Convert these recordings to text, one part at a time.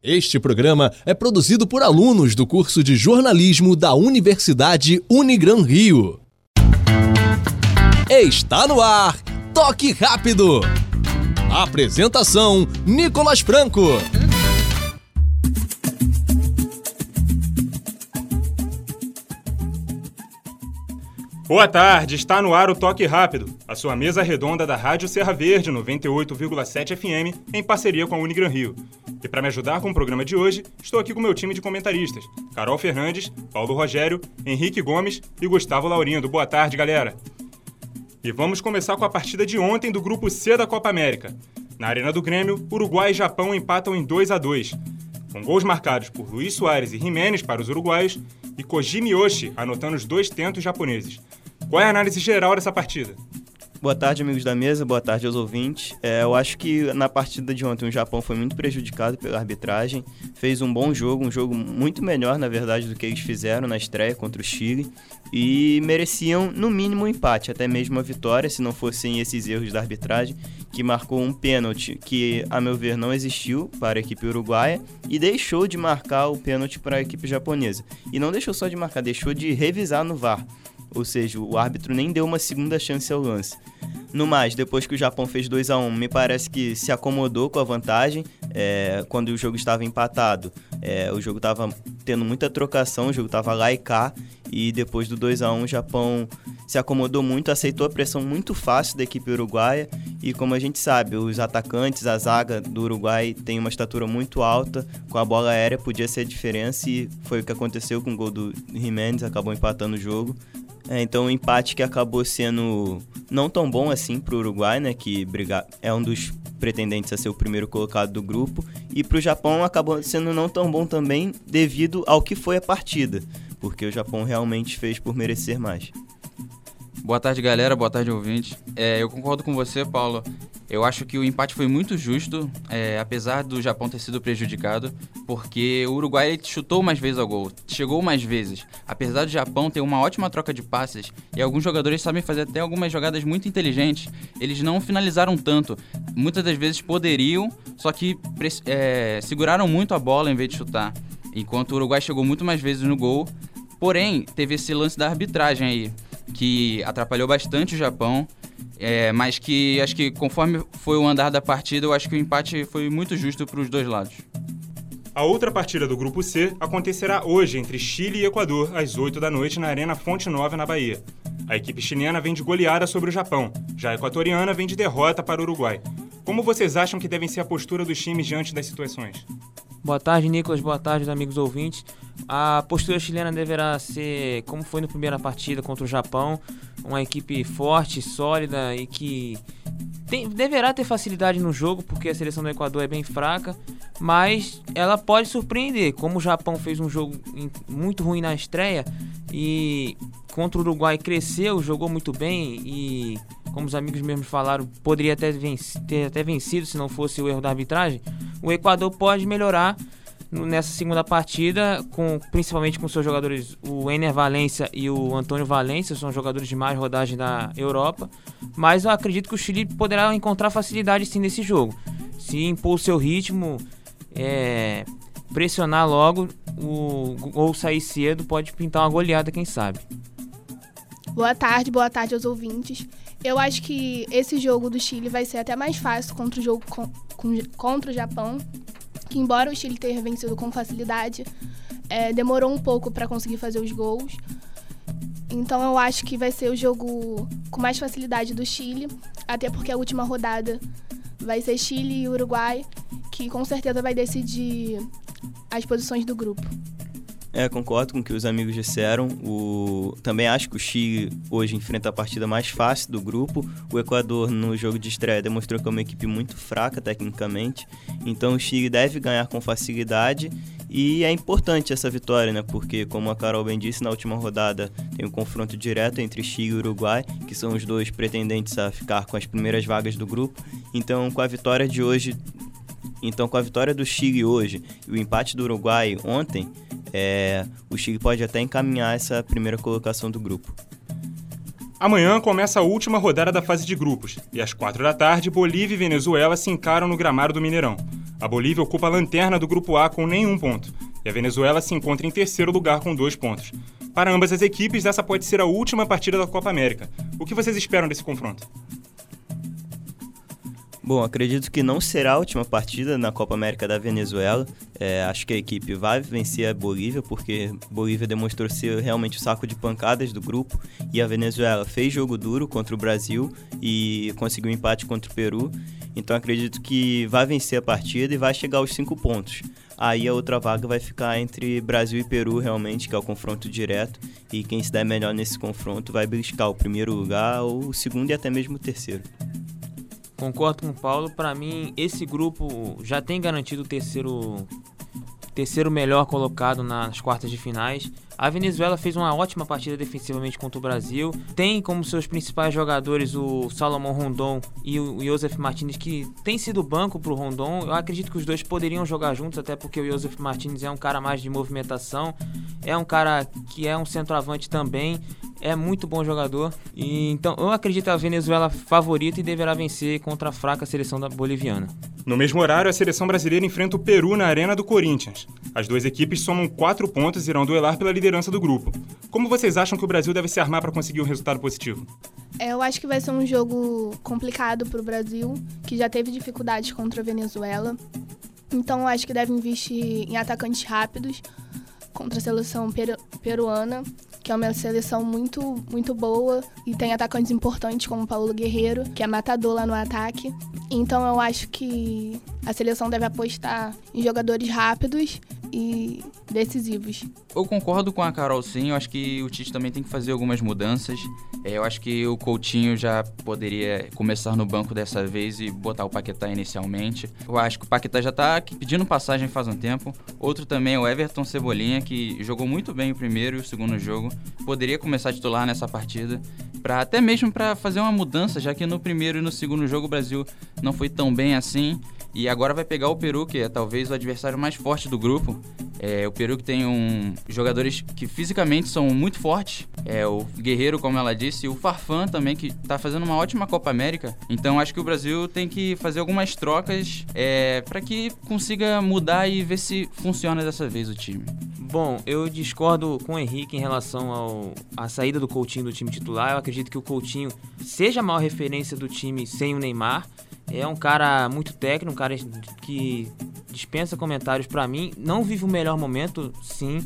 Este programa é produzido por alunos do curso de jornalismo da Universidade Unigran Rio. Está no ar, Toque Rápido. Apresentação: Nicolas Franco. Boa tarde, está no ar o Toque Rápido, a sua mesa redonda da Rádio Serra Verde 98,7 FM, em parceria com a Unigran Rio. E para me ajudar com o programa de hoje, estou aqui com meu time de comentaristas: Carol Fernandes, Paulo Rogério, Henrique Gomes e Gustavo Laurindo. Boa tarde, galera. E vamos começar com a partida de ontem do grupo C da Copa América. Na Arena do Grêmio, Uruguai e Japão empatam em 2 a 2 com gols marcados por Luiz Soares e Jiménez para os uruguaios e Koji Miyoshi anotando os dois tentos japoneses. Qual é a análise geral dessa partida? Boa tarde, amigos da mesa. Boa tarde aos ouvintes. É, eu acho que na partida de ontem o Japão foi muito prejudicado pela arbitragem. Fez um bom jogo, um jogo muito melhor, na verdade, do que eles fizeram na estreia contra o Chile. E mereciam, no mínimo, um empate, até mesmo a vitória, se não fossem esses erros da arbitragem, que marcou um pênalti que, a meu ver, não existiu para a equipe uruguaia e deixou de marcar o pênalti para a equipe japonesa. E não deixou só de marcar, deixou de revisar no VAR ou seja, o árbitro nem deu uma segunda chance ao lance. No mais, depois que o Japão fez 2 a 1 me parece que se acomodou com a vantagem. É, quando o jogo estava empatado, é, o jogo estava tendo muita trocação, o jogo estava lá e cá. E depois do 2 a 1 o Japão se acomodou muito, aceitou a pressão muito fácil da equipe uruguaia. E como a gente sabe, os atacantes, a zaga do Uruguai tem uma estatura muito alta. Com a bola aérea podia ser a diferença e foi o que aconteceu com o gol do Jimenez, acabou empatando o jogo. É, então um empate que acabou sendo não tão bom assim para o Uruguai, né, que briga, é um dos pretendentes a ser o primeiro colocado do grupo, e para o Japão acabou sendo não tão bom também devido ao que foi a partida, porque o Japão realmente fez por merecer mais. Boa tarde, galera. Boa tarde, ouvintes. É, eu concordo com você, Paulo. Eu acho que o empate foi muito justo, é, apesar do Japão ter sido prejudicado, porque o Uruguai chutou mais vezes ao gol, chegou mais vezes. Apesar do Japão ter uma ótima troca de passes e alguns jogadores sabem fazer até algumas jogadas muito inteligentes, eles não finalizaram tanto. Muitas das vezes poderiam, só que é, seguraram muito a bola em vez de chutar. Enquanto o Uruguai chegou muito mais vezes no gol, porém teve esse lance da arbitragem aí que atrapalhou bastante o Japão, é, mas que acho que conforme foi o andar da partida, eu acho que o empate foi muito justo para os dois lados. A outra partida do Grupo C acontecerá hoje entre Chile e Equador, às 8 da noite, na Arena Fonte Nova, na Bahia. A equipe chilena vem de goleada sobre o Japão, já a equatoriana vem de derrota para o Uruguai. Como vocês acham que devem ser a postura dos times diante das situações? Boa tarde, Nicolas. Boa tarde, amigos ouvintes. A postura chilena deverá ser, como foi na primeira partida contra o Japão, uma equipe forte, sólida e que tem, deverá ter facilidade no jogo, porque a seleção do Equador é bem fraca, mas ela pode surpreender. Como o Japão fez um jogo muito ruim na estreia e contra o Uruguai cresceu, jogou muito bem e, como os amigos mesmos falaram, poderia venci, ter até vencido se não fosse o erro da arbitragem. O Equador pode melhorar nessa segunda partida, com, principalmente com seus jogadores, o Ener Valência e o Antônio Valência, são jogadores de mais rodagem da Europa. Mas eu acredito que o Chile poderá encontrar facilidade sim nesse jogo. Se impor o seu ritmo, é, pressionar logo, o sair cedo, pode pintar uma goleada, quem sabe. Boa tarde, boa tarde aos ouvintes. Eu acho que esse jogo do Chile vai ser até mais fácil contra o jogo com, com, contra o Japão, que embora o Chile tenha vencido com facilidade, é, demorou um pouco para conseguir fazer os gols. Então eu acho que vai ser o jogo com mais facilidade do Chile, até porque a última rodada vai ser Chile e Uruguai, que com certeza vai decidir as posições do grupo. É, concordo com o que os amigos disseram. O... Também acho que o Chile hoje enfrenta a partida mais fácil do grupo. O Equador, no jogo de estreia, demonstrou que é uma equipe muito fraca tecnicamente. Então o Chile deve ganhar com facilidade. E é importante essa vitória, né? Porque, como a Carol bem disse, na última rodada tem um confronto direto entre Chile e Uruguai, que são os dois pretendentes a ficar com as primeiras vagas do grupo. Então, com a vitória de hoje, então com a vitória do Chile hoje e o empate do Uruguai ontem, é, o Chile pode até encaminhar essa primeira colocação do grupo. Amanhã começa a última rodada da fase de grupos e às quatro da tarde Bolívia e Venezuela se encaram no gramado do Mineirão. A Bolívia ocupa a lanterna do grupo A com nenhum ponto, e a Venezuela se encontra em terceiro lugar com dois pontos. Para ambas as equipes, essa pode ser a última partida da Copa América. O que vocês esperam desse confronto? Bom, acredito que não será a última partida na Copa América da Venezuela. É, acho que a equipe vai vencer a Bolívia, porque Bolívia demonstrou ser realmente o saco de pancadas do grupo e a Venezuela fez jogo duro contra o Brasil e conseguiu empate contra o Peru. Então acredito que vai vencer a partida e vai chegar aos cinco pontos. Aí a outra vaga vai ficar entre Brasil e Peru, realmente, que é o confronto direto. E quem se der melhor nesse confronto vai buscar o primeiro lugar, ou o segundo e até mesmo o terceiro. Concordo com o Paulo. Para mim, esse grupo já tem garantido o terceiro, terceiro melhor colocado nas quartas de finais. A Venezuela fez uma ótima partida defensivamente contra o Brasil. Tem como seus principais jogadores o Salomão Rondon e o Josef Martinez, que tem sido banco para o Rondon. Eu acredito que os dois poderiam jogar juntos, até porque o Josef Martinez é um cara mais de movimentação. É um cara que é um centroavante também é muito bom jogador. E então eu acredito a Venezuela favorita e deverá vencer contra a fraca seleção da boliviana. No mesmo horário, a seleção brasileira enfrenta o Peru na Arena do Corinthians. As duas equipes somam quatro pontos e irão duelar pela liderança do grupo. Como vocês acham que o Brasil deve se armar para conseguir um resultado positivo? É, eu acho que vai ser um jogo complicado para o Brasil, que já teve dificuldades contra a Venezuela. Então eu acho que deve investir em atacantes rápidos contra a seleção peru peruana que é uma seleção muito, muito boa e tem atacantes importantes como Paulo Guerreiro, que é matador lá no ataque. Então eu acho que a seleção deve apostar em jogadores rápidos e decisivos. Eu concordo com a Carol sim, eu acho que o Tite também tem que fazer algumas mudanças. É, eu acho que o Coutinho já poderia começar no banco dessa vez e botar o Paquetá inicialmente. Eu acho que o Paquetá já tá pedindo passagem faz um tempo. Outro também é o Everton Cebolinha, que jogou muito bem o primeiro e o segundo jogo. Poderia começar a titular nessa partida, para até mesmo para fazer uma mudança, já que no primeiro e no segundo jogo o Brasil não foi tão bem assim. E agora vai pegar o Peru, que é talvez o adversário mais forte do grupo. É, o Peru que tem um, jogadores que fisicamente são muito fortes. É, o Guerreiro, como ela disse, e o Farfan também, que está fazendo uma ótima Copa América. Então acho que o Brasil tem que fazer algumas trocas é, para que consiga mudar e ver se funciona dessa vez o time. Bom, eu discordo com o Henrique em relação ao, à saída do Coutinho do time titular. Eu acredito que o Coutinho seja a maior referência do time sem o Neymar. É um cara muito técnico, um cara que dispensa comentários para mim. Não vive o melhor momento, sim,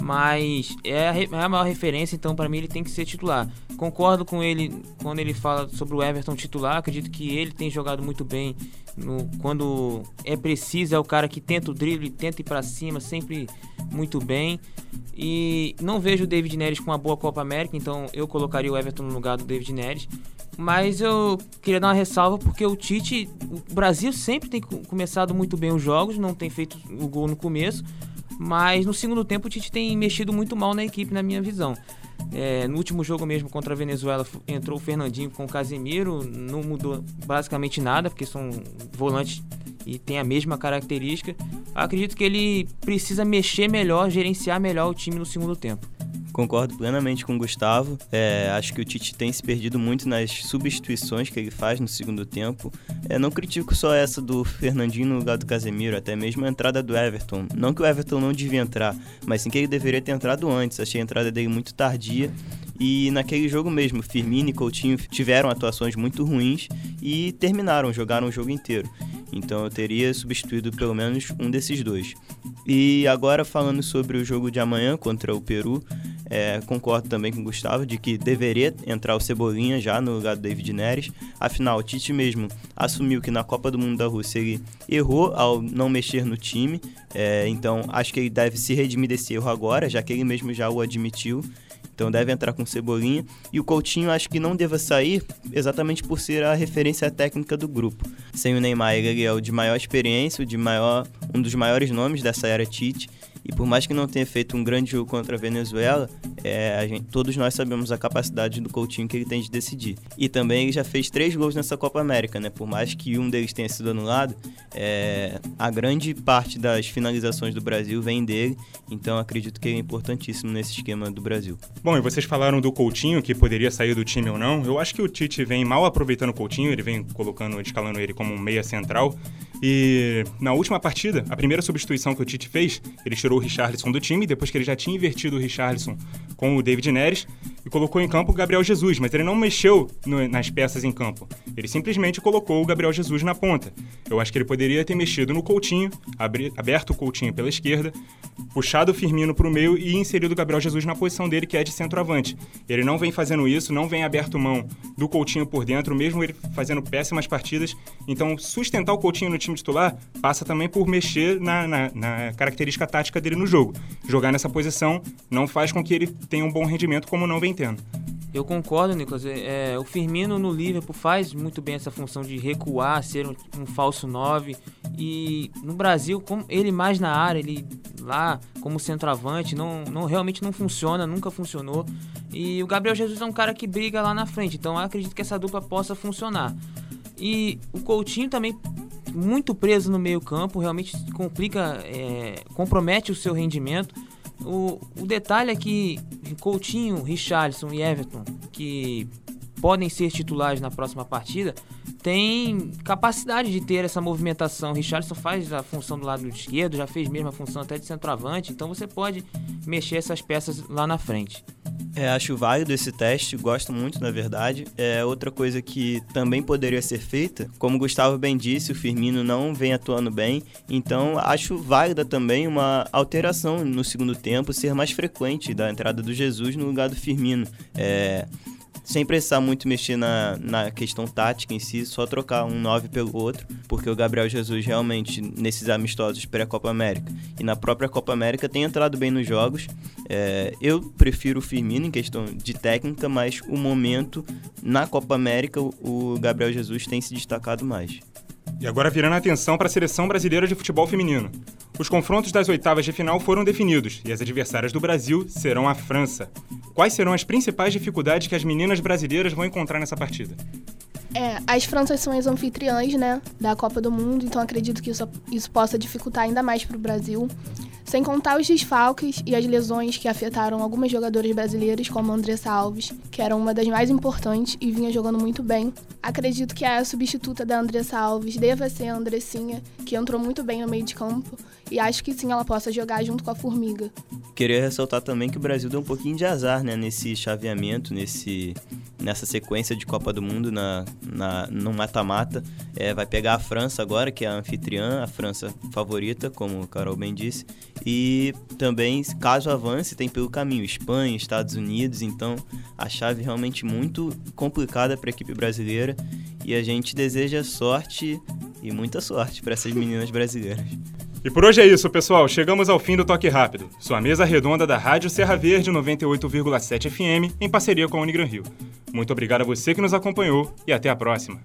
mas é a, é a maior referência, então para mim ele tem que ser titular. Concordo com ele quando ele fala sobre o Everton titular. Acredito que ele tem jogado muito bem no, quando é preciso. É o cara que tenta o drible, tenta ir para cima, sempre muito bem. E não vejo o David Neres com uma boa Copa América, então eu colocaria o Everton no lugar do David Neres. Mas eu queria dar uma ressalva porque o Tite, o Brasil sempre tem começado muito bem os jogos, não tem feito o gol no começo, mas no segundo tempo o Tite tem mexido muito mal na equipe, na minha visão. É, no último jogo mesmo contra a Venezuela entrou o Fernandinho com o Casemiro, não mudou basicamente nada, porque são volantes e tem a mesma característica. Acredito que ele precisa mexer melhor, gerenciar melhor o time no segundo tempo. Concordo plenamente com o Gustavo. É, acho que o Tite tem se perdido muito nas substituições que ele faz no segundo tempo. É, não critico só essa do Fernandinho no lugar do Casemiro, até mesmo a entrada do Everton. Não que o Everton não devia entrar, mas sim que ele deveria ter entrado antes. Achei a entrada dele muito tardia. E naquele jogo mesmo, Firmino e Coutinho tiveram atuações muito ruins e terminaram, jogaram o jogo inteiro. Então eu teria substituído pelo menos um desses dois. E agora falando sobre o jogo de amanhã contra o Peru, é, concordo também com o Gustavo de que deveria entrar o Cebolinha já no lugar do David Neres. Afinal, o Tite mesmo assumiu que na Copa do Mundo da Rússia ele errou ao não mexer no time. É, então acho que ele deve se redimir desse erro agora, já que ele mesmo já o admitiu. Então deve entrar com Cebolinha. E o Coutinho acho que não deva sair exatamente por ser a referência técnica do grupo. Sem o Neymar, ele é o de maior experiência, o de maior, um dos maiores nomes dessa era Tite. E por mais que não tenha feito um grande jogo contra a Venezuela, é, a gente, todos nós sabemos a capacidade do Coutinho que ele tem de decidir. E também ele já fez três gols nessa Copa América, né? Por mais que um deles tenha sido anulado, é, a grande parte das finalizações do Brasil vem dele. Então acredito que ele é importantíssimo nesse esquema do Brasil. Bom, e vocês falaram do Coutinho, que poderia sair do time ou não. Eu acho que o Tite vem mal aproveitando o Coutinho, ele vem colocando, escalando ele como um meia central. E na última partida, a primeira substituição que o Tite fez, ele tirou o Richarlison do time, depois que ele já tinha invertido o Richarlison com o David Neres, e colocou em campo o Gabriel Jesus, mas ele não mexeu no, nas peças em campo. Ele simplesmente colocou o Gabriel Jesus na ponta. Eu acho que ele poderia ter mexido no Coutinho, abri, aberto o Coutinho pela esquerda, puxado o Firmino para o meio e inserido o Gabriel Jesus na posição dele, que é de centroavante. Ele não vem fazendo isso, não vem aberto mão do Coutinho por dentro, mesmo ele fazendo péssimas partidas. Então, sustentar o Coutinho no time titular passa também por mexer na, na, na característica tática dele no jogo. Jogar nessa posição não faz com que ele tenha um bom rendimento como não vem tendo. Eu concordo, Nicolas. É, é o Firmino no Liverpool faz muito bem essa função de recuar, ser um, um falso 9. E no Brasil, ele mais na área, ele lá como centroavante, não, não realmente não funciona, nunca funcionou. E o Gabriel Jesus é um cara que briga lá na frente, então eu acredito que essa dupla possa funcionar. E o Coutinho também muito preso no meio campo, realmente complica, é, compromete o seu rendimento. O, o detalhe é que Coutinho, Richarlison e Everton, que podem ser titulares na próxima partida, tem capacidade de ter essa movimentação. Richardson faz a função do lado esquerdo, já fez mesmo a função até de centroavante, então você pode mexer essas peças lá na frente. É, acho válido esse teste, gosto muito, na verdade. É outra coisa que também poderia ser feita, como o Gustavo bem disse, o Firmino não vem atuando bem, então acho válida também uma alteração no segundo tempo, ser mais frequente da entrada do Jesus no lugar do Firmino. É, sem precisar muito mexer na, na questão tática em si, só trocar um 9 pelo outro, porque o Gabriel Jesus realmente, nesses amistosos pré-Copa América e na própria Copa América, tem entrado bem nos jogos. É, eu prefiro o Firmino em questão de técnica, mas o momento na Copa América, o Gabriel Jesus tem se destacado mais. E agora virando a atenção para a seleção brasileira de futebol feminino. Os confrontos das oitavas de final foram definidos e as adversárias do Brasil serão a França. Quais serão as principais dificuldades que as meninas brasileiras vão encontrar nessa partida? É, as Franças são as anfitriãs, né, da Copa do Mundo, então acredito que isso, isso possa dificultar ainda mais para o Brasil. Sem contar os desfalques e as lesões que afetaram algumas jogadoras brasileiras, como Andressa Alves, que era uma das mais importantes e vinha jogando muito bem. Acredito que a substituta da Andressa Alves deva ser a Andressinha, que entrou muito bem no meio de campo, e acho que sim ela possa jogar junto com a Formiga. Queria ressaltar também que o Brasil deu um pouquinho de azar né, nesse chaveamento, nesse, nessa sequência de Copa do Mundo na, na, no mata-mata. É, vai pegar a França agora, que é a anfitriã, a França favorita, como o Carol bem disse. E também, caso avance, tem pelo caminho Espanha, Estados Unidos. Então, a chave realmente muito complicada para a equipe brasileira. E a gente deseja sorte e muita sorte para essas meninas brasileiras. E por hoje é isso, pessoal. Chegamos ao fim do Toque Rápido, sua mesa redonda da Rádio Serra Verde 98,7 FM, em parceria com a Unigran Rio. Muito obrigado a você que nos acompanhou e até a próxima.